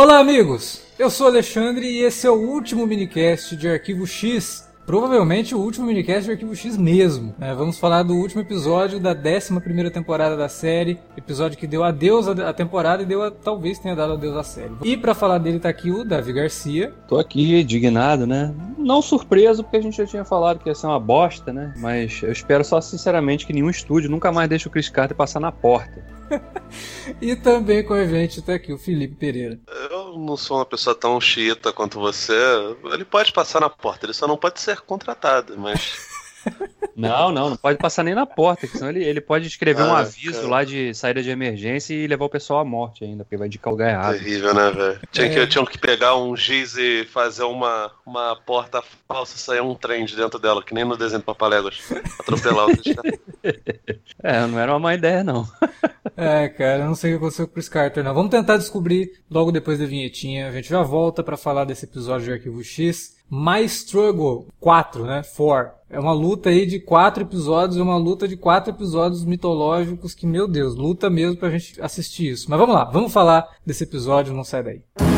Olá, amigos! Eu sou Alexandre e esse é o último minicast de Arquivo X. Provavelmente o último minicast de Arquivo X mesmo. né? vamos falar do último episódio da 11 temporada da série. Episódio que deu adeus à temporada e deu a, talvez tenha dado adeus à série. E para falar dele tá aqui o Davi Garcia. Tô aqui, indignado, né? Não surpreso, porque a gente já tinha falado que ia ser uma bosta, né? Mas eu espero só sinceramente que nenhum estúdio nunca mais deixe o Chris Carter passar na porta. e também com a gente tá aqui o Felipe Pereira. Eu não sou uma pessoa tão chita quanto você. Ele pode passar na porta, ele só não pode ser contratado, mas. Não, não, não pode passar nem na porta, senão ele, ele pode escrever um Ah, aviso cara. lá de saída de emergência e levar o pessoal à morte ainda, porque vai indicar o lugar errado. Terrível, né, velho? Tinha, É. que, tinham que pegar um giz e fazer uma, uma porta falsa e sair um trem de dentro dela, que nem no desenho do Papaléguas. Atropelar o. É, não era uma má ideia, não. É, cara, eu não sei o que aconteceu com o Chris Carter, não. Vamos tentar descobrir logo depois da vinhetinha. A gente já volta pra falar desse episódio de Arquivo X. My Struggle 4, né? 4. É uma luta aí de quatro episódios, é uma luta de quatro episódios mitológicos que, meu Deus, luta mesmo pra gente assistir isso. Mas vamos lá, vamos falar desse episódio, não sai daí.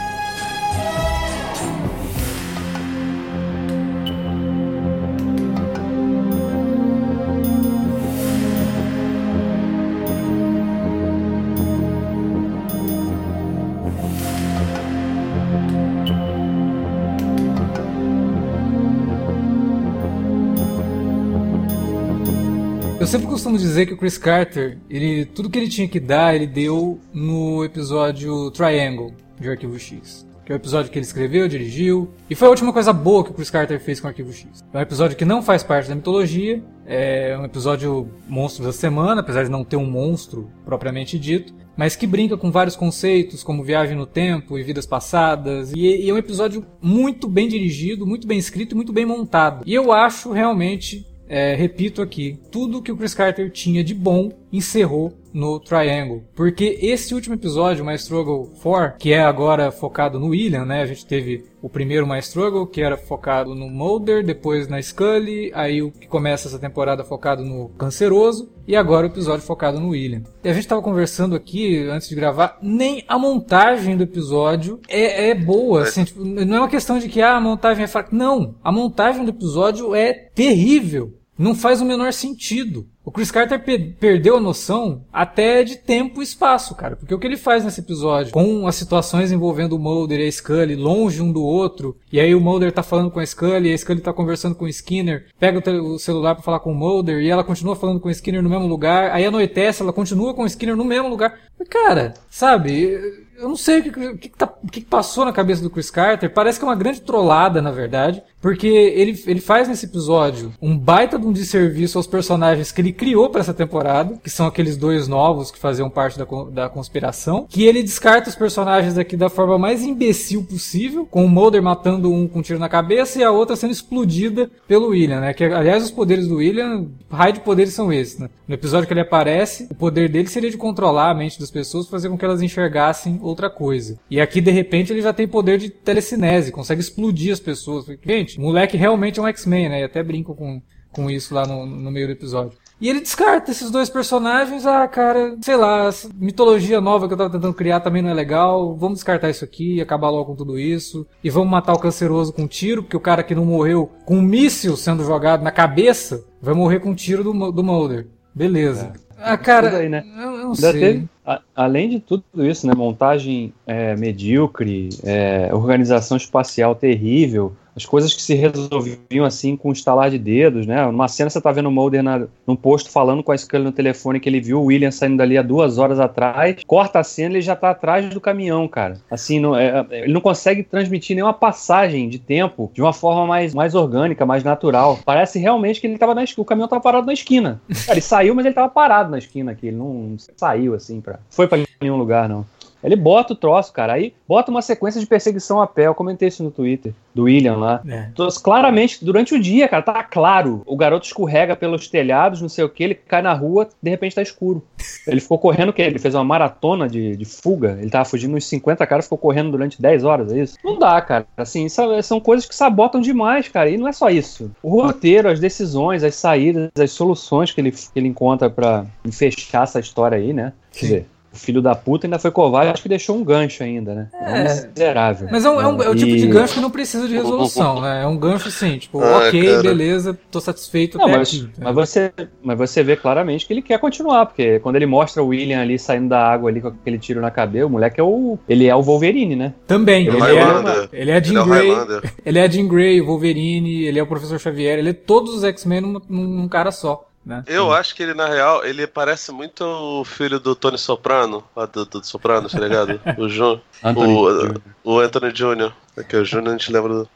Sempre costumo dizer que o Chris Carter, ele, tudo que ele tinha que dar, ele deu no episódio Triangle de Arquivo X. Que é o episódio que ele escreveu, dirigiu. E foi a última coisa boa que o Chris Carter fez com o Arquivo X. É um episódio que não faz parte da mitologia. É um episódio monstro da semana, apesar de não ter um monstro propriamente dito. Mas que brinca com vários conceitos, como viagem no tempo e vidas passadas. E, e é um episódio muito bem dirigido, muito bem escrito e muito bem montado. E eu acho realmente é, repito aqui, tudo que o Chris Carter tinha de bom encerrou no Triangle. Porque esse último episódio, My Struggle 4, que é agora focado no William, né? A gente teve o primeiro My Struggle, que era focado no Mulder, depois na Scully, aí o que começa essa temporada focado no Canceroso, e agora o episódio focado no William. E a gente tava conversando aqui, antes de gravar, nem a montagem do episódio é, é boa, assim, tipo, não é uma questão de que ah, a montagem é fraca. Não, a montagem do episódio é terrível. Não faz o menor sentido. O Chris Carter pe- perdeu a noção até de tempo e espaço, cara. Porque o que ele faz nesse episódio, com as situações envolvendo o Mulder e a Scully longe um do outro, e aí o Mulder tá falando com a Scully, e a Scully tá conversando com o Skinner, pega o, o celular pra falar com o Mulder, e ela continua falando com o Skinner no mesmo lugar, aí anoitece, ela continua com o Skinner no mesmo lugar. Cara, sabe, eu não sei o que, o que, tá- o que passou na cabeça do Chris Carter. Parece que é uma grande trollada, na verdade. Porque ele, ele faz nesse episódio um baita de um desserviço aos personagens que ele criou pra essa temporada, que são aqueles dois novos que faziam parte da, da conspiração. Que ele descarta os personagens aqui da forma mais imbecil possível, com o Mulder matando um com um tiro na cabeça e a outra sendo explodida pelo William, né? Que, aliás, os poderes do William, raio de poderes são esses, né? No episódio que ele aparece, o poder dele seria de controlar a mente das pessoas, fazer com que elas enxergassem outra coisa. E aqui, de repente, ele já tem poder de telecinese, consegue explodir as pessoas. Gente, o moleque realmente é um X-Men, né? E até brinco com, com isso lá no, no meio do episódio. E ele descarta esses dois personagens. Ah, cara, sei lá, mitologia nova que eu tava tentando criar também não é legal. Vamos descartar isso aqui, acabar logo com tudo isso. E vamos matar o canceroso com um tiro, porque o cara que não morreu com um míssil sendo jogado na cabeça vai morrer com um tiro do, do Mulder. Beleza. Ah, cara, aí, né? eu, eu não Ainda sei. teve, além de tudo isso, né? Montagem é, medíocre, é, organização espacial terrível. As coisas que se resolviam assim com um estalar de dedos, né? Numa cena você tá vendo o Mulder na, num posto falando com a Scully no telefone que ele viu o William saindo dali há duas horas atrás, corta a cena e ele já tá atrás do caminhão, cara. Assim, não, é, ele não consegue transmitir nenhuma passagem de tempo de uma forma mais, mais orgânica, mais natural. Parece realmente que ele tava na esquina, o caminhão tava parado na esquina. Cara, ele saiu, mas ele tava parado na esquina aqui, ele não saiu assim pra... Foi pra nenhum lugar, não. Ele bota o troço, cara. Aí bota uma sequência de perseguição a pé. Eu comentei isso no Twitter, do William lá. É. Então, claramente, durante o dia, cara, tá claro. O garoto escorrega pelos telhados, não sei o que, ele cai na rua, de repente tá escuro. Ele ficou correndo o quê? Ele fez uma maratona de, de fuga. Ele tava fugindo uns 50 caras, ficou correndo durante 10 horas, é isso? Não dá, cara. Assim, são coisas que sabotam demais, cara. E não é só isso. O roteiro, as decisões, as saídas, as soluções que ele, que ele encontra para fechar essa história aí, né? Quer dizer, o filho da puta ainda foi covarde, acho que deixou um gancho ainda, né? É, é miserável. Mas é, um, é, um, é o tipo de gancho que não precisa de resolução, né? É um gancho assim, tipo, ah, ok, cara. beleza, tô satisfeito não, mas, aqui. Mas você, mas você vê claramente que ele quer continuar, porque quando ele mostra o William ali saindo da água ali com aquele tiro na cabeça, o moleque é o. Ele é o Wolverine, né? Também. Ele, ele, é, ele é a Jean ele Grey. É ele é a Jean Grey, o Wolverine, ele é o professor Xavier, ele é todos os X-Men num, num cara só. Né? Eu Sim. acho que ele, na real, ele parece muito o filho do Tony Soprano, do, do Soprano, tá ligado? o, Jun, o, o Anthony Jr. É que o Júnior a gente lembra do.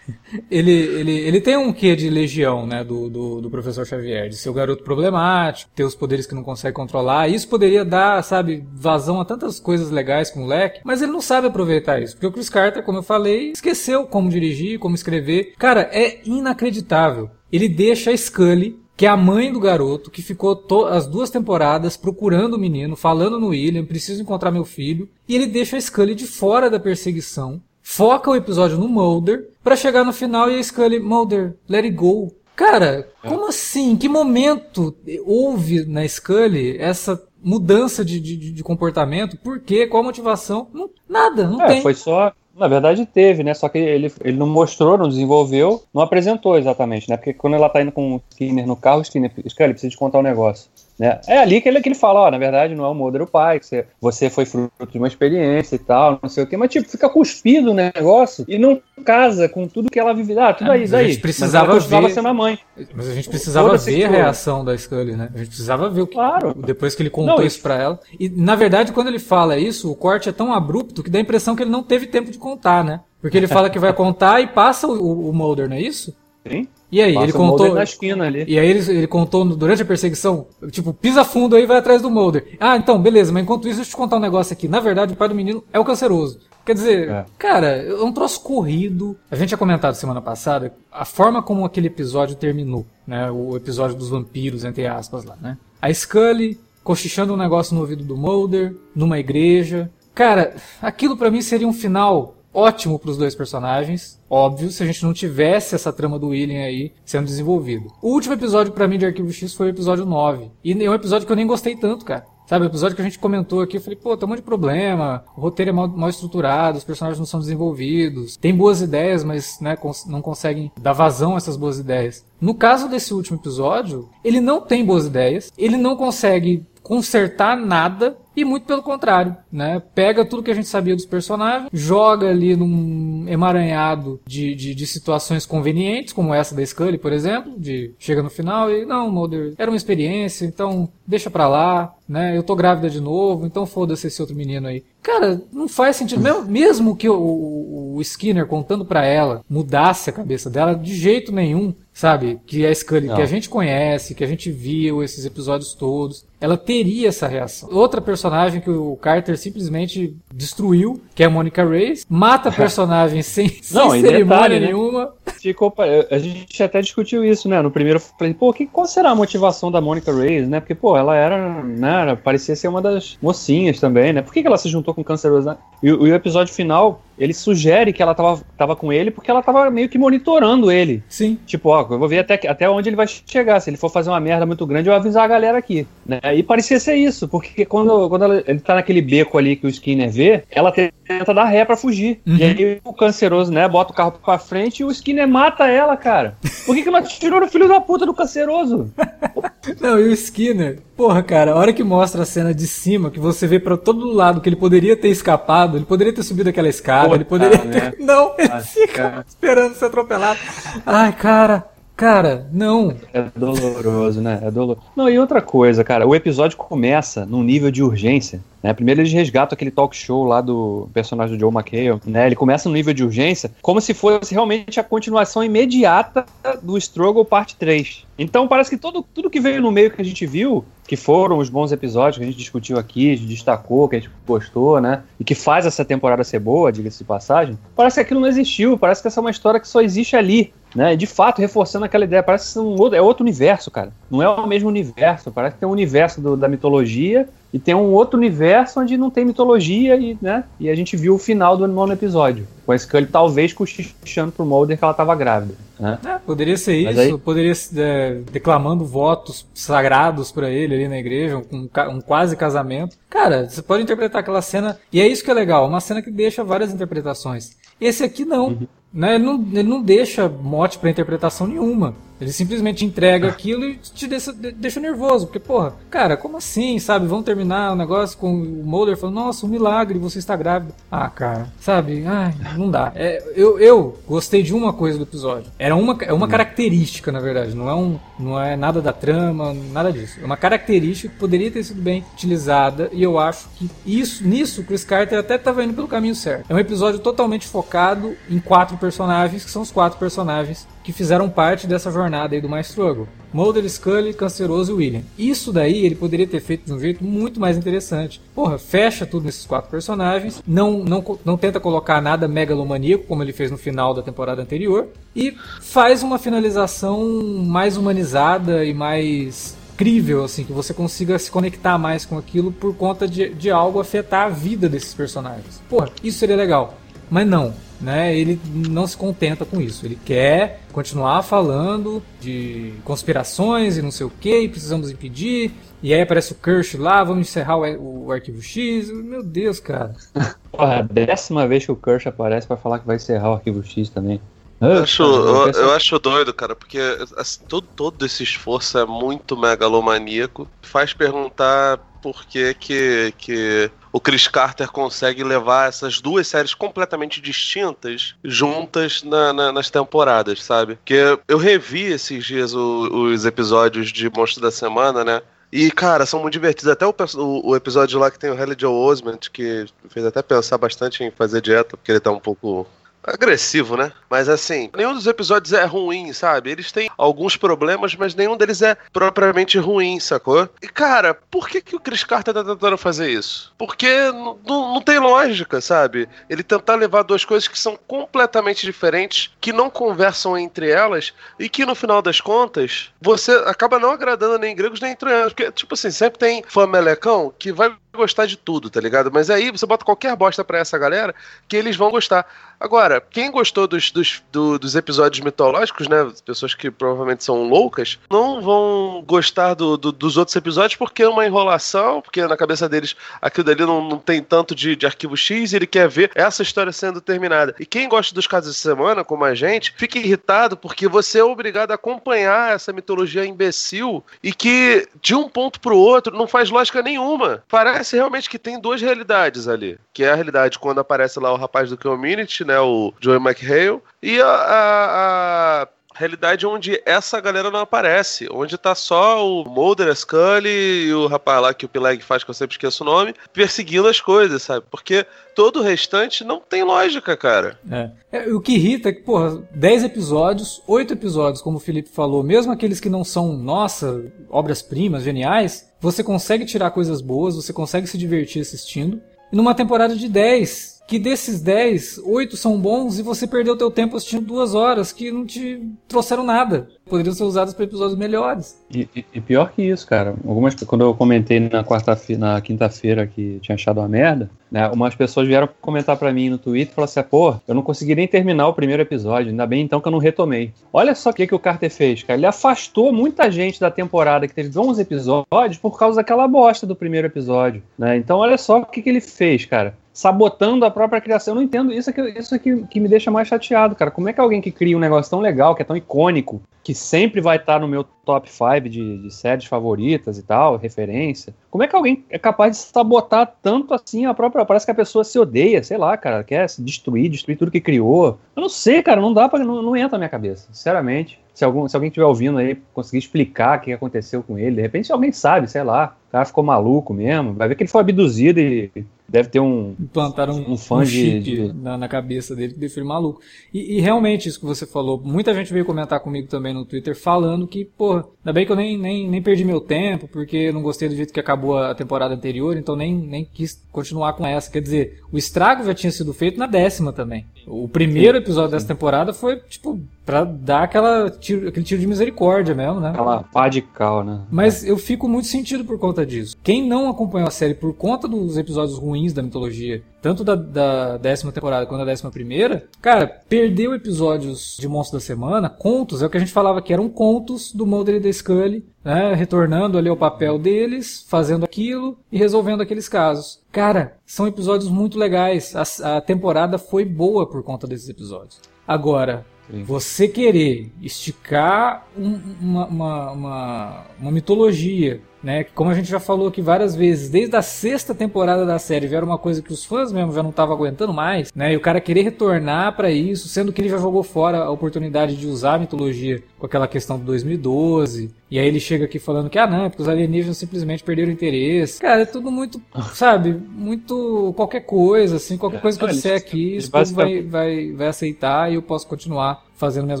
Ele, ele, ele tem um quê de legião, né, do, do, do, professor Xavier, de ser o garoto problemático, ter os poderes que não consegue controlar. Isso poderia dar, sabe, vazão a tantas coisas legais com o moleque, mas ele não sabe aproveitar isso. Porque o Chris Carter, como eu falei, esqueceu como dirigir, como escrever. Cara, é inacreditável. Ele deixa a Scully que é a mãe do garoto, que ficou as duas temporadas procurando o menino, falando no William, preciso encontrar meu filho, e ele deixa a Scully de fora da perseguição, foca o episódio no Mulder, para chegar no final e a Scully, Mulder, let it go. Cara, é. como assim? Que momento houve na Scully essa mudança de, de, de comportamento? Por quê? Qual a motivação? Não, nada, não é, tem. Foi só na verdade teve, né? Só que ele, ele não mostrou, não desenvolveu, não apresentou exatamente, né? Porque quando ela tá indo com o Skinner no carro, o Skinner, Scully, precisa te contar um negócio. Né? É ali que ele, que ele fala, ó, na verdade não é o Mulder o pai, que você, você foi fruto de uma experiência e tal, não sei o quê, mas tipo, fica cuspido o negócio e não casa com tudo que ela vive. Ah, tudo é, aí, daí. A gente precisava ver. sendo a mãe. Mas a gente precisava ver a reação da Scully, né? A gente precisava ver o que. Claro. Depois que ele contou não, isso pra ela. E na verdade, quando ele fala isso, o corte é tão abrupto que dá a impressão que ele não teve tempo de contar, né? Porque ele fala que vai contar e passa o, o Mulder, não é isso? Sim. E aí, Passa ele contou. Na esquina ali. E aí ele, ele contou durante a perseguição, tipo, pisa fundo aí e vai atrás do Mulder. Ah, então, beleza, mas enquanto isso, deixa eu te contar um negócio aqui. Na verdade, o pai do menino é o canceroso. Quer dizer, é. cara, é um troço corrido. A gente tinha comentado semana passada a forma como aquele episódio terminou, né? O episódio dos vampiros, entre aspas, lá, né? A Scully cochichando um negócio no ouvido do Mulder, numa igreja. Cara, aquilo para mim seria um final ótimo para os dois personagens, óbvio, se a gente não tivesse essa trama do William aí sendo desenvolvido. O último episódio para mim de Arquivo X foi o episódio 9. E é um episódio que eu nem gostei tanto, cara. Sabe, o episódio que a gente comentou aqui, eu falei, pô, tem um monte de problema, o roteiro é mal, mal estruturado, os personagens não são desenvolvidos, tem boas ideias, mas né, cons não conseguem dar vazão a essas boas ideias. No caso desse último episódio, ele não tem boas ideias, ele não consegue consertar nada e muito pelo contrário, né? Pega tudo que a gente sabia dos personagens, joga ali num emaranhado de, de, de, situações convenientes, como essa da Scully, por exemplo, de chega no final e não, Mulder, era uma experiência, então deixa pra lá, né? Eu tô grávida de novo, então foda-se esse outro menino aí. Cara, não faz sentido. Mesmo, mesmo que o, o, Skinner contando para ela mudasse a cabeça dela, de jeito nenhum, sabe? Que a Scully não. que a gente conhece, que a gente viu esses episódios todos, ela teria essa reação. Outra personagem que o Carter simplesmente destruiu, que é a Monica Reyes, mata a personagem sem, Não, sem cerimônia detalhe, né? nenhuma. Ficou, a gente até discutiu isso, né? No primeiro, falei, pô, que, qual será a motivação da Monica Reyes, né? Porque, pô, ela era, né, parecia ser uma das mocinhas também, né? Por que, que ela se juntou com o Canceroso? Né? E, e o episódio final, ele sugere que ela tava, tava com ele porque ela tava meio que monitorando ele. Sim. Tipo, ó, eu vou ver até, até onde ele vai chegar. Se ele for fazer uma merda muito grande, eu vou avisar a galera aqui. Né? E parecia ser isso, porque quando, quando ela, ele tá naquele beco ali que o Skinner vê, ela tenta dar ré pra fugir. Uhum. E aí o canceroso, né, bota o carro pra frente e o Skinner mata ela, cara. Por que, que não atirou no filho da puta do canceroso? não, e o Skinner, porra, cara, a hora que mostra a cena de cima, que você vê para todo lado que ele poderia ter escapado, ele poderia ter subido aquela escada atropelado. Ele poderia ter. Né? Não, ele fica esperando ser atropelado. Ai, cara. Cara, não. É doloroso, né? É doloroso. Não, e outra coisa, cara, o episódio começa num nível de urgência. Né? Primeiro eles resgatam aquele talk show lá do personagem do Joe McHale, né? Ele começa no nível de urgência como se fosse realmente a continuação imediata do Struggle Parte 3. Então parece que todo, tudo que veio no meio que a gente viu, que foram os bons episódios que a gente discutiu aqui, a gente destacou, que a gente gostou, né? E que faz essa temporada ser boa, diga-se de passagem, parece que aquilo não existiu, parece que essa é uma história que só existe ali né? De fato, reforçando aquela ideia, parece que um outro, é outro universo, cara. Não é o mesmo universo, parece que tem um universo do, da mitologia e tem um outro universo onde não tem mitologia e, né? E a gente viu o final do nono episódio. Com a Scully talvez cochichando pro Mulder que ela estava grávida. Né? É, poderia ser Mas isso, aí... poderia é, declamando votos sagrados para ele ali na igreja, um, um, quase casamento. Cara, você pode interpretar aquela cena, e é isso que é legal, uma cena que deixa várias interpretações. Esse aqui não. Uhum. Né? Ele, não, ele não deixa mote para interpretação nenhuma. Ele simplesmente entrega aquilo e te deixa, deixa, nervoso. Porque, porra, cara, como assim, sabe? Vamos terminar o negócio com o Mulder falando, nossa, um milagre, você está grávida. Ah, cara, sabe? Ai, não dá. É, eu, eu gostei de uma coisa do episódio. Era uma, é uma característica, na verdade. Não é, um, não é nada da trama, nada disso. É uma característica que poderia ter sido bem utilizada. E eu acho que isso, nisso, o Chris Carter até estava indo pelo caminho certo. É um episódio totalmente focado em quatro personagens, que são os quatro personagens que fizeram parte dessa jornada aí do mais Struggle. Mulder, Scully, Canceroso e William. Isso daí ele poderia ter feito de um jeito muito mais interessante. Porra, fecha tudo nesses quatro personagens, não, não, não tenta colocar nada megalomaníaco, como ele fez no final da temporada anterior, e faz uma finalização mais humanizada e mais crível, assim, que você consiga se conectar mais com aquilo por conta de, de algo afetar a vida desses personagens. Porra, isso seria legal. Mas não, né? Ele não se contenta com isso. Ele quer continuar falando de conspirações e não sei o que, e precisamos impedir. E aí aparece o Kirsch lá, vamos encerrar o, o arquivo X. Meu Deus, cara. Porra, é a décima vez que o Kirsch aparece para falar que vai encerrar o arquivo X também. Eu acho, eu, eu, acho doido, cara, porque assim, todo, todo esse esforço é muito megalomaníaco. Faz perguntar por que, que, que o Chris Carter consegue levar essas duas séries completamente distintas juntas na, na, nas temporadas, sabe? Porque eu revi esses dias o, os episódios de Monstro da Semana, né? E, cara, são muito divertidos. Até o, o, o, episódio lá que tem o Haley Joe Osment, que fez até pensar bastante em fazer dieta, porque ele tá um pouco agressivo, né? Mas assim, nenhum dos episódios é ruim, sabe? Eles têm alguns problemas, mas nenhum deles é propriamente ruim, sacou? E cara, por que, que o Chris Carter tá tentando fazer isso? Porque não tem lógica, sabe? Ele tentar levar duas coisas que são completamente diferentes, que não conversam entre elas e que no final das contas você acaba não agradando nem gregos nem troianos. Porque, tipo assim, sempre tem fã melecão que vai gostar de tudo, tá ligado? Mas aí você bota qualquer bosta pra essa galera que eles vão gostar. Agora, quem gostou dos, dos, do, dos episódios mitológicos, né? Pessoas que provavelmente são loucas, não vão gostar do, do, dos outros episódios porque é uma enrolação, porque na cabeça deles aquilo dali não, não tem tanto de, de arquivo X e ele quer ver essa história sendo terminada. E quem gosta dos casos de semana, como a gente, fica irritado porque você é obrigado a acompanhar essa mitologia imbecil e que de um ponto pro outro não faz lógica nenhuma. Parece realmente que tem duas realidades ali. Que é a realidade quando aparece lá o rapaz do Community, né? O Joey McHale. E a, a, a realidade onde essa galera não aparece, onde tá só o Mulder, a Scully e o rapaz lá que o Pileg faz, que eu sempre esqueço o nome, perseguindo as coisas, sabe? Porque todo o restante não tem lógica, cara. É. é o que irrita é que, porra, 10 episódios, 8 episódios, como o Felipe falou, mesmo aqueles que não são, nossa, obras-primas, geniais, você consegue tirar coisas boas, você consegue se divertir assistindo. E numa temporada de 10, que desses 10, 8 são bons e você perdeu teu tempo assistindo duas horas que não te trouxeram nada. Poderiam ser usados para episódios melhores. E, e, e, pior que isso, cara. Algumas, quando eu comentei na quarta-feira, na quinta-feira que tinha achado uma merda, né? Umas pessoas vieram comentar para mim no Twitter e falaram assim: pô, eu não consegui nem terminar o primeiro episódio. Ainda bem então que eu não retomei. Olha só o que, que o Carter fez, cara. Ele afastou muita gente da temporada que teve 11 episódios por causa daquela bosta do primeiro episódio, né? Então olha só o que, que ele fez, cara sabotando a própria criação. Eu não entendo isso aqui, isso aqui que me deixa mais chateado, cara. Como é que alguém que cria um negócio tão legal, que é tão icônico, que sempre vai estar no meu top 5 de, de, séries favoritas e tal, referência. Como é que alguém é capaz de sabotar tanto assim a própria. Parece que a pessoa se odeia, sei lá, cara, quer se destruir, destruir tudo que criou. Eu não sei, cara, não dá para não, não entra na minha cabeça, sinceramente. Se, algum, se alguém estiver ouvindo aí, conseguir explicar o que aconteceu com ele, de repente alguém sabe, sei lá, cara ficou maluco mesmo, vai ver que ele foi abduzido e deve ter um. Implantaram um, um fã um de, de... Na, na, cabeça dele que deixou ele maluco. E, e, realmente, isso que você falou, muita gente veio comentar comigo também no Twitter falando que, pô, ainda bem que eu nem, nem, nem perdi meu tempo, porque não gostei do jeito que acabou a temporada anterior, então nem, nem quis continuar com essa. Quer dizer, o estrago já tinha sido feito na décima também. O primeiro episódio dessa temporada foi, tipo, pra dar aquela tiro, aquele tiro de misericórdia mesmo, né? Aquela pá de cal, né? Mas eu fico muito sentido por conta disso. Quem não acompanhou a série por conta dos episódios ruins da mitologia, tanto da, da décima temporada quanto da décima primeira, cara, perdeu episódios de Monstro da Semana, contos, é o que a gente falava que eram contos do Mulder e da Scully, né? Retornando ali ao papel deles, fazendo aquilo e resolvendo aqueles casos. Cara, são episódios muito legais. A, a temporada foi boa por conta desses episódios. Agora. Você querer esticar um, uma, uma, uma, uma, mitologia né? Como a gente já falou aqui várias vezes, desde a sexta temporada da série já era uma coisa que os fãs mesmo já não estavam aguentando mais, né? E o cara querer retornar para isso, sendo que ele já jogou fora a oportunidade de usar a mitologia com aquela questão do 2012. E aí ele chega aqui falando que, ah, não, porque os alienígenas simplesmente perderam interesse. Cara, é tudo muito, sabe, muito qualquer coisa, assim, qualquer coisa que eu disser aqui, isso vai, vai, vai aceitar e eu posso continuar fazendo minhas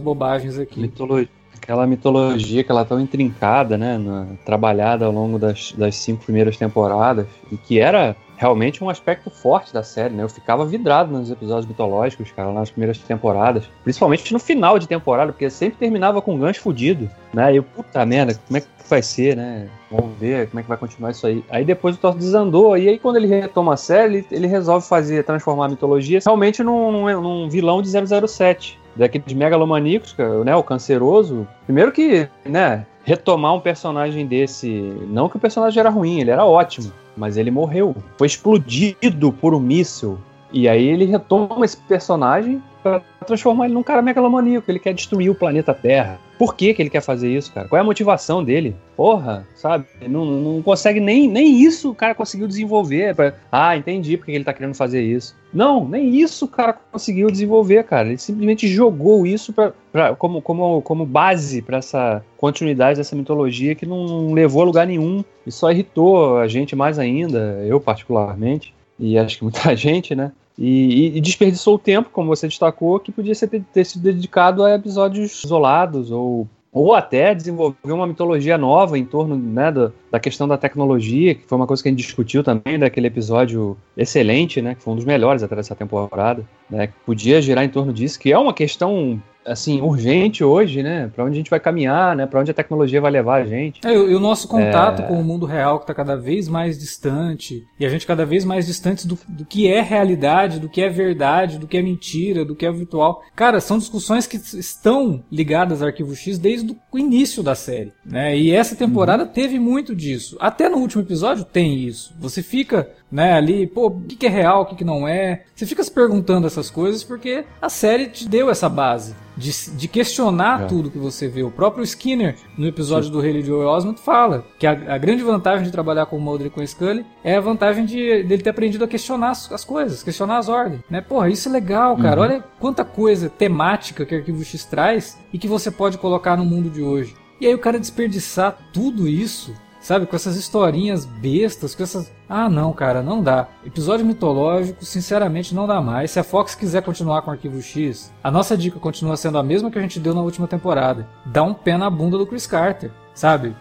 bobagens aqui. Mitologia aquela mitologia que ela é tão intrincada, né, na, trabalhada ao longo das, das cinco primeiras temporadas, e que era realmente um aspecto forte da série, né? Eu ficava vidrado nos episódios mitológicos, cara, nas primeiras temporadas. Principalmente no final de temporada, porque sempre terminava com um gancho fudido, né? E eu, puta merda, como é que vai ser, né? Vamos ver como é que vai continuar isso aí. Aí depois o Thor desandou, e aí quando ele retoma a série, ele, ele resolve fazer, transformar a mitologia realmente num, num, num vilão de 007 daqueles megalomaníacos, né, o canceroso. Primeiro que, né, retomar um personagem desse, não que o personagem era ruim, ele era ótimo, mas ele morreu, foi explodido por um míssil. E aí ele retoma esse personagem para transformar ele num cara megalomaníaco, ele quer destruir o planeta Terra. Por que, que ele quer fazer isso, cara? Qual é a motivação dele? Porra, sabe? Não, não consegue nem, nem isso o cara conseguiu desenvolver. Pra... Ah, entendi porque ele tá querendo fazer isso. Não, nem isso o cara conseguiu desenvolver, cara. Ele simplesmente jogou isso pra, pra como, como, como base para essa continuidade dessa mitologia que não levou a lugar nenhum e só irritou a gente mais ainda, eu particularmente, e acho que muita gente, né? E, e, desperdiçou o tempo, como você destacou, que podia ser, ter, sido dedicado a episódios isolados ou ou até desenvolver uma mitologia nova em torno né, da, da, questão da tecnologia, que foi uma coisa que a gente discutiu também daquele episódio excelente, né, que foi um dos melhores até dessa temporada, né, que podia girar em torno disso, que é uma questão assim, urgente hoje, né? Para onde a gente vai caminhar, né? Para onde a tecnologia vai levar a gente. É, e o nosso contato é... com o mundo real que está cada vez mais distante e a gente cada vez mais distante do, do que é realidade, do que é verdade, do que é mentira, do que é virtual. Cara, são discussões que estão ligadas ao Arquivo X desde o início da série, né? E essa temporada uhum. teve muito disso. Até no último episódio tem isso. Você fica né, ali, pô, o que, é real, o que, que não é. Você fica se perguntando essas coisas porque a série te deu essa base de, de questionar é. tudo que você vê. O próprio Skinner, no episódio Sim. do Haley Joel Osment, fala que a, a, grande vantagem de trabalhar com o Mulder e com o Scully é a vantagem de dele ter aprendido a questionar as, as coisas, questionar as ordens, né? Porra, isso é legal, cara. Uhum. Olha quanta coisa temática que o Arquivo X traz e que você pode colocar no mundo de hoje. E aí o cara desperdiçar tudo isso Sabe, com essas historinhas bestas, com essas. Ah, não, cara, não dá. Episódio mitológico, sinceramente, não dá mais. Se a Fox quiser continuar com o Arquivo X, a nossa dica continua sendo a mesma que a gente deu na última temporada. Dá um pé na bunda do Chris Carter, sabe?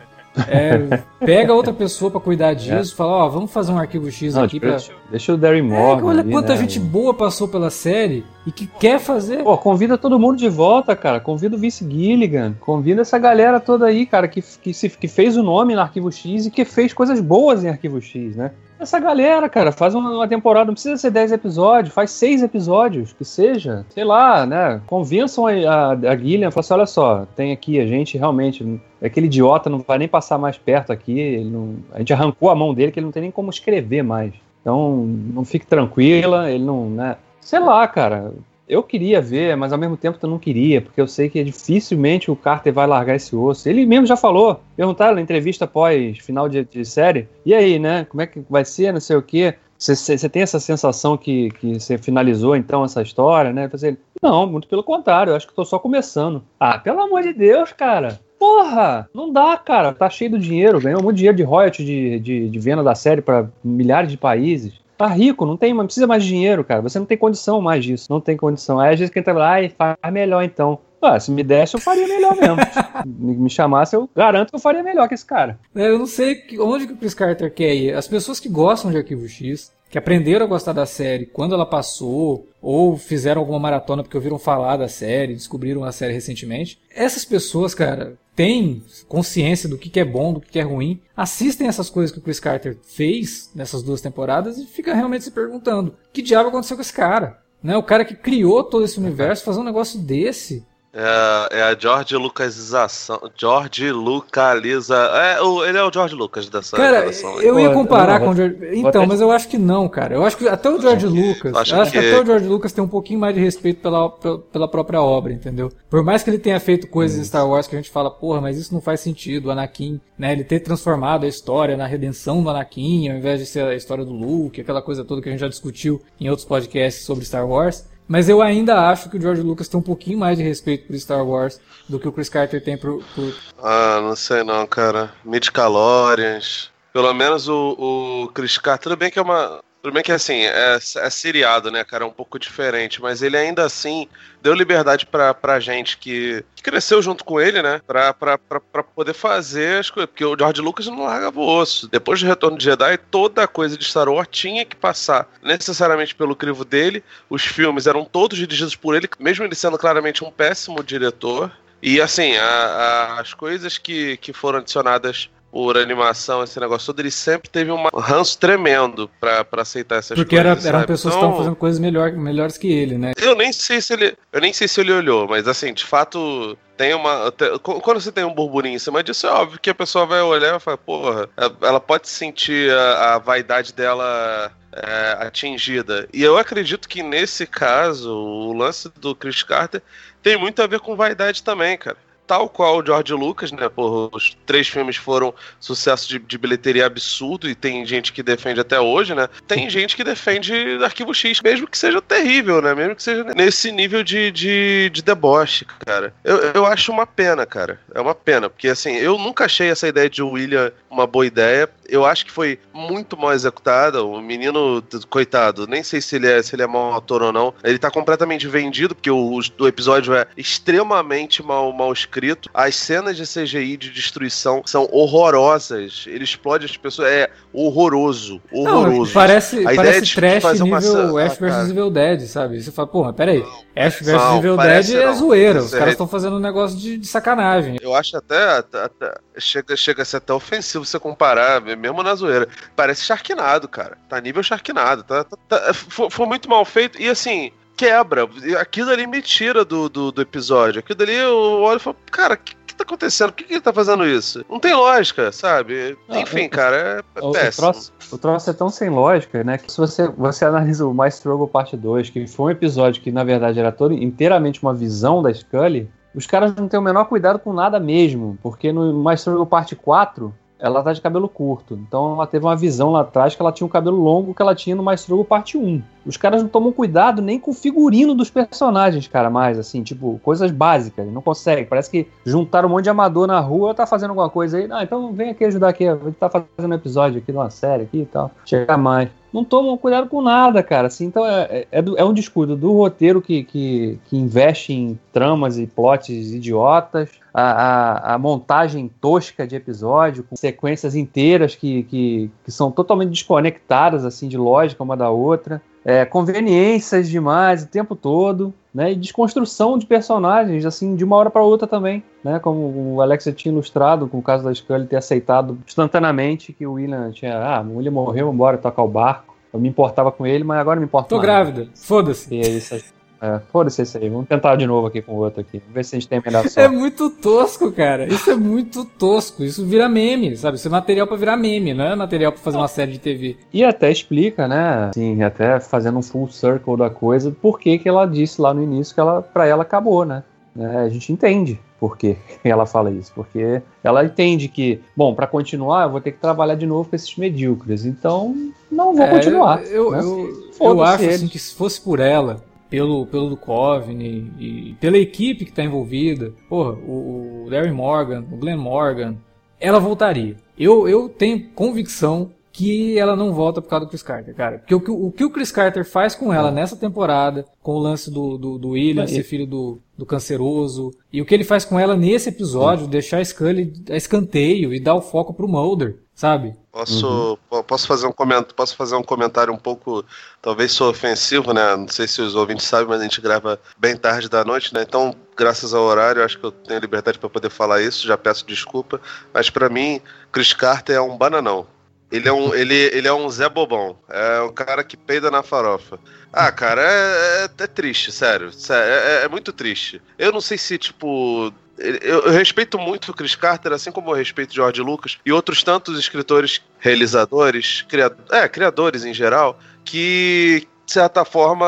É, pega outra pessoa para cuidar disso, é. fala, ó, vamos fazer um arquivo X Não, aqui pra... Deixa o Darry Moore. É, olha ali, quanta né? gente boa passou pela série e que quer fazer. Pô, convida todo mundo de volta, cara. Convida o Vince Gilligan. Convida essa galera toda aí, cara, que, que, se, que fez o nome no Arquivo X e que fez coisas boas em Arquivo X, né? essa galera, cara, faz uma, temporada, não precisa ser 10 episódios, faz 6 episódios, que seja, sei lá, né? Convençam a, a, a Guilherme, fala assim: olha só, tem aqui, a gente realmente, aquele idiota não vai nem passar mais perto aqui, não, a gente arrancou a mão dele que ele não tem nem como escrever mais. Então, não fique tranquila, ele não, né? Sei lá, cara. Eu queria ver, mas ao mesmo tempo eu não queria, porque eu sei que dificilmente o Carter vai largar esse osso. Ele mesmo já falou, perguntaram na entrevista após final de, de série, e aí, né? Como é que vai ser, não sei o quê. Você tem essa sensação que você finalizou então essa história, né? Não, muito pelo contrário, eu acho que estou só começando. Ah, pelo amor de Deus, cara. Porra, não dá, cara. Tá cheio do dinheiro, ganhou muito dinheiro de royalties de, de, de venda da série para milhares de países. Tá rico, não tem, não precisa mais de dinheiro, cara. Você não tem condição mais disso, não tem condição. Aí às vezes quem tá lá, ai, faz melhor então. Ah, se me desse, eu faria melhor mesmo. me chamasse, eu garanto que eu faria melhor que esse cara. É, eu não sei onde que o Chris Carter quer ir. As pessoas que gostam de Arquivo X, que aprenderam a gostar da série quando ela passou, ou fizeram alguma maratona porque ouviram falar da série, descobriram a série recentemente. Essas pessoas, cara, têm consciência do que é bom, do que é ruim, assistem essas coisas que o Chris Carter fez nessas duas temporadas e fica realmente se perguntando: que diabo aconteceu com esse cara? Né? O cara que criou todo esse universo fazer um negócio desse. É, é a George Lucasização. George Lucaliza. É, o, ele é o George Lucas dessa Cara, relação, eu ia comparar com o George. Então, mas eu acho que não, cara. Eu acho que até o George Lucas. Acho, acho que... que... até o George Lucas tem um pouquinho mais de respeito pela, pela própria obra, entendeu? Por mais que ele tenha feito coisas em Star Wars que a gente fala, porra, mas isso não faz sentido. O Anakin, né? Ele ter transformado a história na redenção do Anakin, ao invés de ser a história do Luke, aquela coisa toda que a gente já discutiu em outros podcasts sobre Star Wars. Mas eu ainda acho que o George Lucas tem um pouquinho mais de respeito por Star Wars do que o Chris Carter tem por. por... Ah, não sei não, cara. Mid-calorians. Pelo menos o, o Chris Carter, tudo bem que é uma. Tudo bem que assim, é, é seriado, né, cara? É um pouco diferente, mas ele ainda assim deu liberdade pra, pra gente que, que cresceu junto com ele, né? Pra, pra, pra, pra, poder fazer as coisas. Porque o George Lucas não largava o osso. Depois do Retorno de Jedi, toda a coisa de Star Wars tinha que passar necessariamente pelo crivo dele. Os filmes eram todos dirigidos por ele, mesmo ele sendo claramente um péssimo diretor. E assim, a, a, as coisas que, que foram adicionadas por animação, esse negócio todo, ele sempre teve um ranço tremendo pra, pra aceitar essas Porque coisas. Porque era, eram pessoas então, que estavam fazendo coisas melhor, melhores que ele, né? Eu nem sei se ele. Eu nem sei se ele olhou, mas assim, de fato, tem uma. Quando você tem um burburinho em cima disso, é óbvio que a pessoa vai olhar e falar, porra, ela pode sentir a, a vaidade dela é, atingida. E eu acredito que nesse caso, o lance do Chris Carter tem muito a ver com vaidade também, cara tal qual o George Lucas, né? Porra, os três filmes foram sucesso de, de, bilheteria absurdo e tem gente que defende até hoje, né? Tem gente que defende Arquivo X, mesmo que seja terrível, né? Mesmo que seja nesse nível de, de, de deboche, cara. Eu, eu acho uma pena, cara. É uma pena, porque assim, eu nunca achei essa ideia de William uma boa ideia. Eu acho que foi muito mal executada. O menino, coitado, nem sei se ele é, se ele é mau ator ou não. Ele tá completamente vendido, porque o, o episódio é extremamente mal, mal escrito. As cenas de CGI de destruição são horrorosas. Ele explode as pessoas. É horroroso. Horroroso. Não, parece, a parece de, trash de nível Ash vs ah, Evil Dead, sabe? Você fala, porra, peraí. Ash vs Evil Dead é não. zoeira. Os caras estão fazendo um negócio de, de, sacanagem. Eu acho até, até, até, chega, chega a ser até ofensivo você comparar, mesmo na zoeira. Parece Sharknado, cara. Tá nível Sharknado. Tá, tá, tá foi, foi muito mal feito. E assim, quebra. Aquilo ali me tira do, do, do episódio. Aquilo ali eu olho e falo, cara, que que tá acontecendo? Por que, que ele tá fazendo isso? Não tem lógica, sabe? Ah, Enfim, cara, é, é o, péssimo. O troço, o troço, é tão sem lógica, né? Que se você, você analisa o My Struggle Parte 2, que foi um episódio que, na verdade, era todo inteiramente uma visão da Scully, os caras não têm o menor cuidado com nada mesmo, porque no My Struggle Parte 4, ela tá de cabelo curto. Então ela teve uma visão lá atrás que ela tinha um cabelo longo que ela tinha no Struggle Parte 1. Os caras não tomam cuidado nem com o figurino dos personagens, cara, mais assim, tipo, coisas básicas. Não consegue. Parece que juntaram um monte de amador na rua, tá fazendo alguma coisa aí. Ah, então vem aqui ajudar aqui. Tá fazendo um episódio aqui de uma série aqui e tal. Chegar mais não tomam cuidado com nada, cara. Assim, então é, é, é, um descuido do roteiro que, que, que investe em tramas e plots idiotas, a, a, a, montagem tosca de episódio, com sequências inteiras que, que, que são totalmente desconectadas assim de lógica uma da outra é, conveniências demais o tempo todo, né? E desconstrução de personagens, assim, de uma hora para outra também, né? Como o Alex tinha ilustrado com o caso da Scully ter aceitado instantaneamente que o William tinha, ah, o William morreu, embora tocar o barco. Eu me importava com ele, mas agora me importa Tô grávida, foda-se. E é isso. É, foda-se esse aí. Vamos tentar de novo aqui com o outro aqui. Vamos ver se a gente tem melhor sorte. É muito tosco, cara. Isso é muito tosco. Isso vira meme, sabe? Isso é material pra virar meme, não é material pra fazer uma série de TV. E até explica, né? Assim, até fazendo um full circle da coisa, por que que ela disse lá no início que ela, pra ela acabou, né? É, a gente entende por que ela fala isso, porque ela entende que, bom, para continuar eu vou ter que trabalhar de novo com esses medíocres, então não vou é, continuar. Eu, né? eu, eu acho assim, que se fosse por ela, pelo, pelo Duchovny e pela equipe que está envolvida, porra, o, o Larry Morgan, o Glenn Morgan, ela voltaria. Eu, eu tenho convicção que ela não volta por causa do Chris Carter, cara. Porque o, o que o Chris Carter faz com ela nessa temporada, com o lance do, do, do William ser filho do, do canceroso, e o que ele faz com ela nesse episódio, deixar a Scully a escanteio e dar o foco pro Mulder, sabe? Posso, uhum. posso, fazer um comentário, posso fazer um comentário um pouco, talvez sou ofensivo, né? Não sei se os ouvintes sabem, mas a gente grava bem tarde da noite, né? Então, graças ao horário, acho que eu tenho liberdade para poder falar isso, já peço desculpa. Mas para mim, Chris Carter é um bananão. Ele é um, ele, ele é um Zé Bobão. É um cara que peida na farofa. Ah, cara, é, é, é triste, sério. sério é, é, é, muito triste. Eu não sei se, tipo. Eu, respeito muito o Chris Carter, assim como eu respeito George Lucas e outros tantos escritores, realizadores, criad é, criadores em geral, que, de certa forma,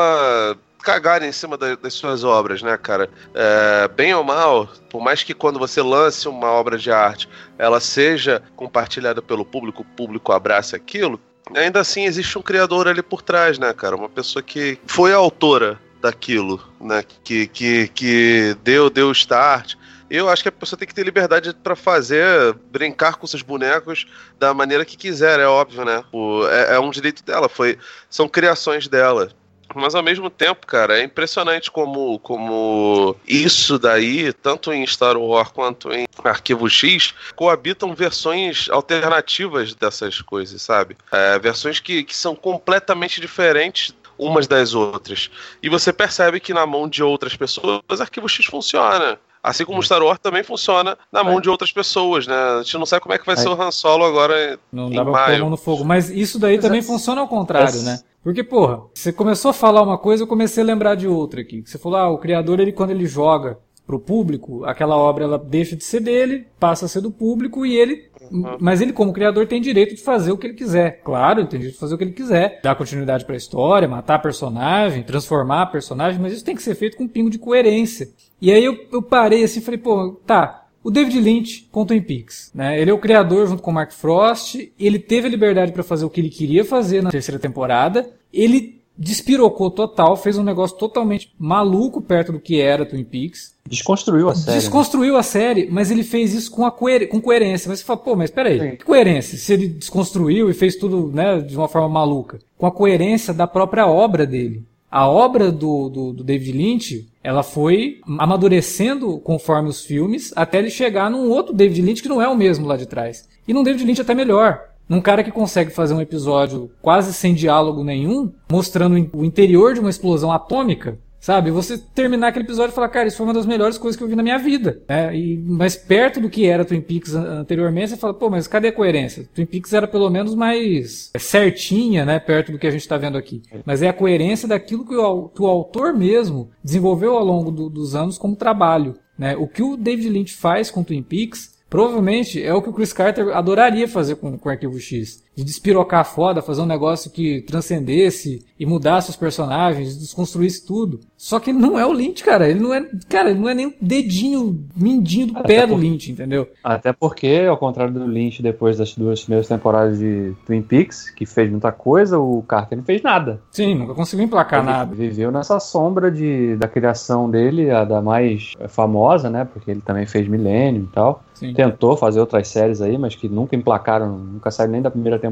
cagarem em cima da, das suas obras, né, cara? É, bem ou mal, por mais que quando você lance uma obra de arte, ela seja compartilhada pelo público, o público abrace aquilo, ainda assim existe um criador ali por trás, né, cara? Uma pessoa que foi a autora daquilo, né? Que, que, que deu, deu start. Eu acho que a pessoa tem que ter liberdade para fazer, brincar com seus bonecos da maneira que quiser, é óbvio, né? O, é, é um direito dela, foi, são criações dela. Mas ao mesmo tempo, cara, é impressionante como, como isso daí, tanto em Star Wars quanto em Arquivo X, coabitam versões alternativas dessas coisas, sabe? É, versões que, que são completamente diferentes umas das outras. E você percebe que na mão de outras pessoas, Arquivo X funciona. Assim como o Star Wars também funciona na mão de outras pessoas, né? A gente não sabe como é que vai ser o Han Solo agora não em dá pra maio. Pôr mão no fogo. Mas isso daí também funciona ao contrário, né? Porque, porra, você começou a falar uma coisa, eu comecei a lembrar de outra aqui. Você falou, ah, o criador, ele quando ele joga pro público, aquela obra ela deixa de ser dele, passa a ser do público e ele, mas ele como criador tem direito de fazer o que ele quiser. Claro, ele tem direito de fazer o que ele quiser, dar continuidade para a história, matar personagem, transformar personagem, mas isso tem que ser feito com um pingo de coerência. E aí eu, eu parei assim, falei, pô, tá, o David Lynch com Twin Peaks, né? Ele é o criador junto com o Mark Frost, ele teve a liberdade para fazer o que ele queria fazer na terceira temporada. Ele despirocou total, fez um negócio totalmente maluco perto do que era Twin Peaks. Desconstruiu a série. Né? Desconstruiu né? a série, mas ele fez isso com, a coer com coerência. Mas você fala, pô, mas peraí, Sim. que coerência? Se ele desconstruiu e fez tudo né, de uma forma maluca. Com a coerência da própria obra dele. A obra do, do, do David Lynch, ela foi amadurecendo conforme os filmes, até ele chegar num outro David Lynch que não é o mesmo lá de trás. E num David Lynch até melhor. Num cara que consegue fazer um episódio quase sem diálogo nenhum, mostrando o interior de uma explosão atômica, Sabe? Você terminar aquele episódio e falar, cara, isso foi uma das melhores coisas que eu vi na minha vida. Né? E, mas perto do que era Twin Peaks anteriormente, você fala, pô, mas cadê a coerência? Twin Peaks era pelo menos mais certinha, né? Perto do que a gente está vendo aqui. Mas é a coerência daquilo que o, que o autor mesmo desenvolveu ao longo do, dos anos como trabalho. Né? O que o David Lynch faz com Twin Peaks Provavelmente é o que o Chris Carter adoraria fazer com, com o Arquivo X. De despirocar foda, fazer um negócio que transcendesse e mudasse os personagens, desconstruísse tudo. Só que ele não é o Lynch, cara. Ele não é. Cara, ele não é nem um dedinho, mindinho do Até pé por... do Lynch, entendeu? Até porque, ao contrário do Lynch, depois das duas primeiras temporadas de Twin Peaks, que fez muita coisa, o Carter não fez nada. Sim, nunca conseguiu emplacar ele nada. Viveu nessa sombra de, da criação dele, a da mais famosa, né? Porque ele também fez Millennium e tal. Sim. Tentou fazer outras séries aí, mas que nunca emplacaram, nunca saíram nem da primeira temporada.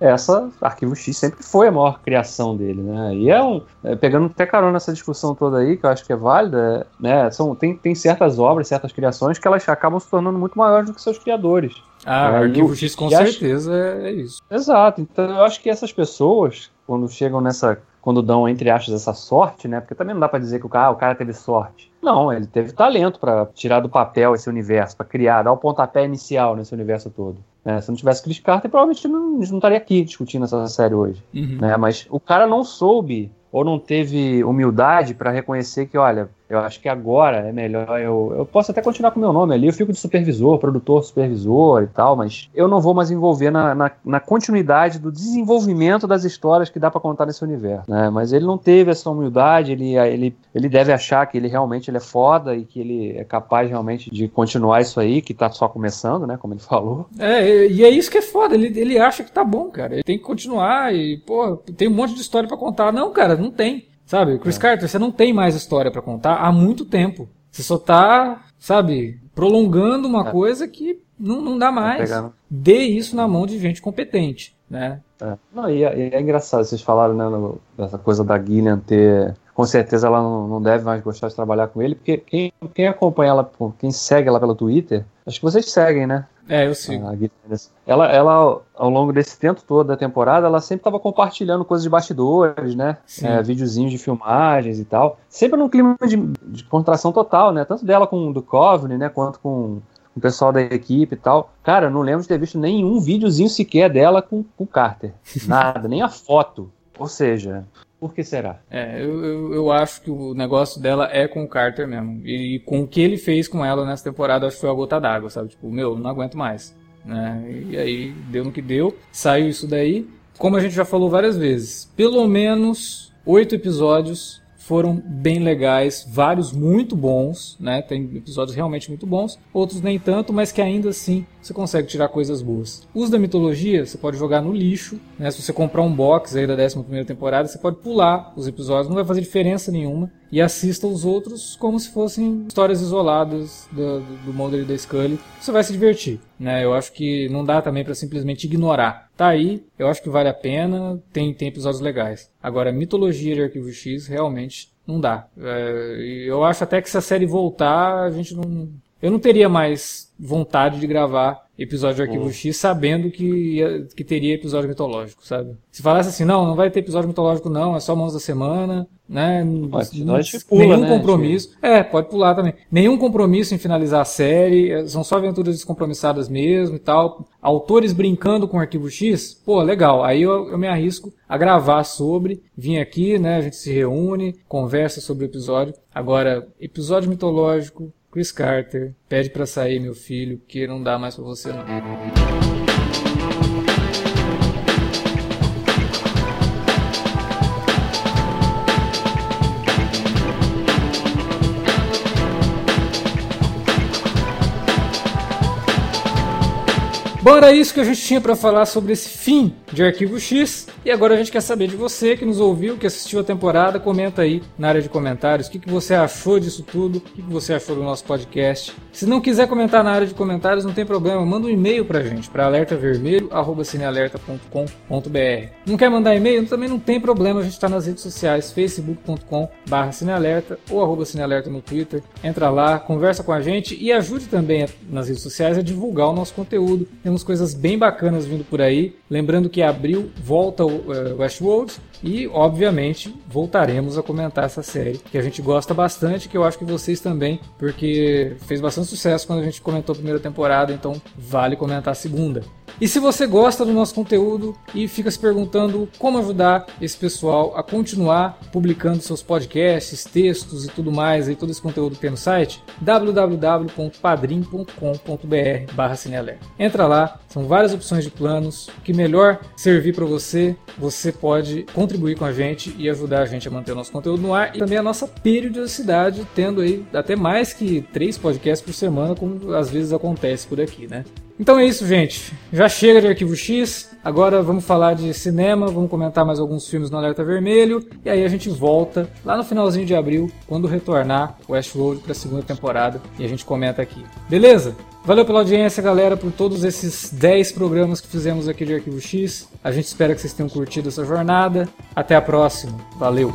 Essa, Arquivo X, sempre foi a maior criação dele, né? E é um. É, pegando até carona nessa discussão toda aí, que eu acho que é válida, né? São, tem, tem certas obras, certas criações que elas acabam se tornando muito maiores do que seus criadores. Ah, é, Arquivo X com certeza acho... é isso. Exato. Então eu acho que essas pessoas, quando chegam nessa quando dão, entre aspas, essa sorte, né? Porque também não dá para dizer que o cara, o cara teve sorte. Não, ele teve talento para tirar do papel esse universo, para criar, dar o pontapé inicial nesse universo todo. Né? Se não tivesse Chris Carter, provavelmente não, não estaria aqui discutindo essa série hoje. Uhum. Né? Mas o cara não soube ou não teve humildade para reconhecer que, olha, eu acho que agora é melhor eu. Eu posso até continuar com o meu nome ali, eu fico de supervisor, produtor, supervisor e tal, mas eu não vou mais envolver na, na, na continuidade do desenvolvimento das histórias que dá para contar nesse universo. Né? Mas ele não teve essa humildade, ele, ele, ele deve achar que ele realmente ele é foda e que ele é capaz realmente de continuar isso aí, que tá só começando, né? Como ele falou. É, e é isso que é foda, ele, ele acha que tá bom, cara. Ele tem que continuar e, pô, tem um monte de história para contar. Não, cara, não tem. Sabe, Chris é. Carter, você não tem mais história para contar há muito tempo. Você só tá, sabe, prolongando uma é. coisa que não, não dá tá mais. Dê isso na mão de gente competente, né? É. Não, e é, e é engraçado, vocês falaram, né, no, dessa coisa da Gillian ter com certeza ela não, não, deve mais gostar de trabalhar com ele, porque quem, quem acompanha ela, quem segue ela pelo Twitter, acho que vocês seguem, né? É, eu sigo. Ela, ela, ao longo desse tempo todo da temporada, ela sempre estava compartilhando coisas de bastidores, né? É, videozinhos de filmagens e tal. Sempre num clima de, de contração total, né? Tanto dela com o Duchovny, né? Quanto com o pessoal da equipe e tal. Cara, eu não lembro de ter visto nenhum videozinho sequer dela com o Carter. Nada, nem a foto. Ou seja, por que será? É, eu, eu, eu, acho que o negócio dela é com o Carter mesmo. E, com o que ele fez com ela nessa temporada, acho que foi a gota d'água, sabe? Tipo, meu, não aguento mais. Né? E aí deu no que deu, saiu isso daí. Como a gente já falou várias vezes, pelo menos oito episódios foram bem legais, vários muito bons, né? Tem episódios realmente muito bons, outros nem tanto, mas que ainda assim você consegue tirar coisas boas. Os da mitologia você pode jogar no lixo, né? Se você comprar um box aí da 11 primeira temporada, você pode pular os episódios, não vai fazer diferença nenhuma e assista os outros como se fossem histórias isoladas do, do, do Mulder e da Scully. Você vai se divertir, né? Eu acho que não dá também para simplesmente ignorar. Tá aí, eu acho que vale a pena, tem, tem episódios legais. Agora, mitologia de Arquivo X realmente não dá. É, eu acho até que se a série voltar, a gente não. Eu não teria mais vontade de gravar episódio de Arquivo X sabendo que, ia, que teria episódio mitológico, sabe? Se falasse assim, não, não vai ter episódio mitológico não, é só Mãos da Semana, né? Pode, não, pula, nenhum né, compromisso. Gente? É, pode pular também. Nenhum compromisso em finalizar a série, é, são só aventuras descompromissadas mesmo e tal. Autores brincando com Arquivo X, pô, legal. Aí eu, eu me arrisco a gravar sobre, vim aqui, né, a gente se reúne, conversa sobre o episódio. Agora, episódio mitológico, Chris Carter, pede para sair meu filho, que não dá mais para você não. Bom, era isso que a gente tinha para falar sobre esse fim de Arquivo X. E agora a gente quer saber de você que nos ouviu, que assistiu a temporada. Comenta aí na área de comentários o que, que você achou disso tudo, o que, que você achou do nosso podcast. Se não quiser comentar na área de comentários, não tem problema, manda um e-mail pra gente, para alertavermelho.cinealerta.com.br. Não quer mandar e-mail? Também não tem problema, a gente está nas redes sociais, facebook.com.br ou arroba cinealerta no Twitter. Entra lá, conversa com a gente e ajude também nas redes sociais a divulgar o nosso conteúdo. Temos coisas bem bacanas vindo por aí. Lembrando que abril volta o uh, Westworld e, obviamente, voltaremos a comentar essa série que a gente gosta bastante, que eu acho que vocês também, porque fez bastante sucesso quando a gente comentou a primeira temporada, então vale comentar a segunda. E se você gosta do nosso conteúdo e fica se perguntando como ajudar esse pessoal a continuar publicando seus podcasts, textos e tudo mais, e todo esse conteúdo que tem no site, www.padrim.com.br/cinealerta. Entra lá, são várias opções de planos. Que melhor servir para você, você pode contribuir com a gente e ajudar a gente a manter o nosso conteúdo no ar e também a nossa periodicidade, tendo aí até mais que três podcasts por semana, como às vezes acontece por aqui, né? Então é isso, gente. Já chega de Arquivo X. Agora vamos falar de cinema, vamos comentar mais alguns filmes no Alerta Vermelho. E aí a gente volta lá no finalzinho de abril, quando retornar Westworld para a segunda temporada. E a gente comenta aqui. Beleza? Valeu pela audiência, galera, por todos esses 10 programas que fizemos aqui de Arquivo X. A gente espera que vocês tenham curtido essa jornada. Até a próxima. Valeu!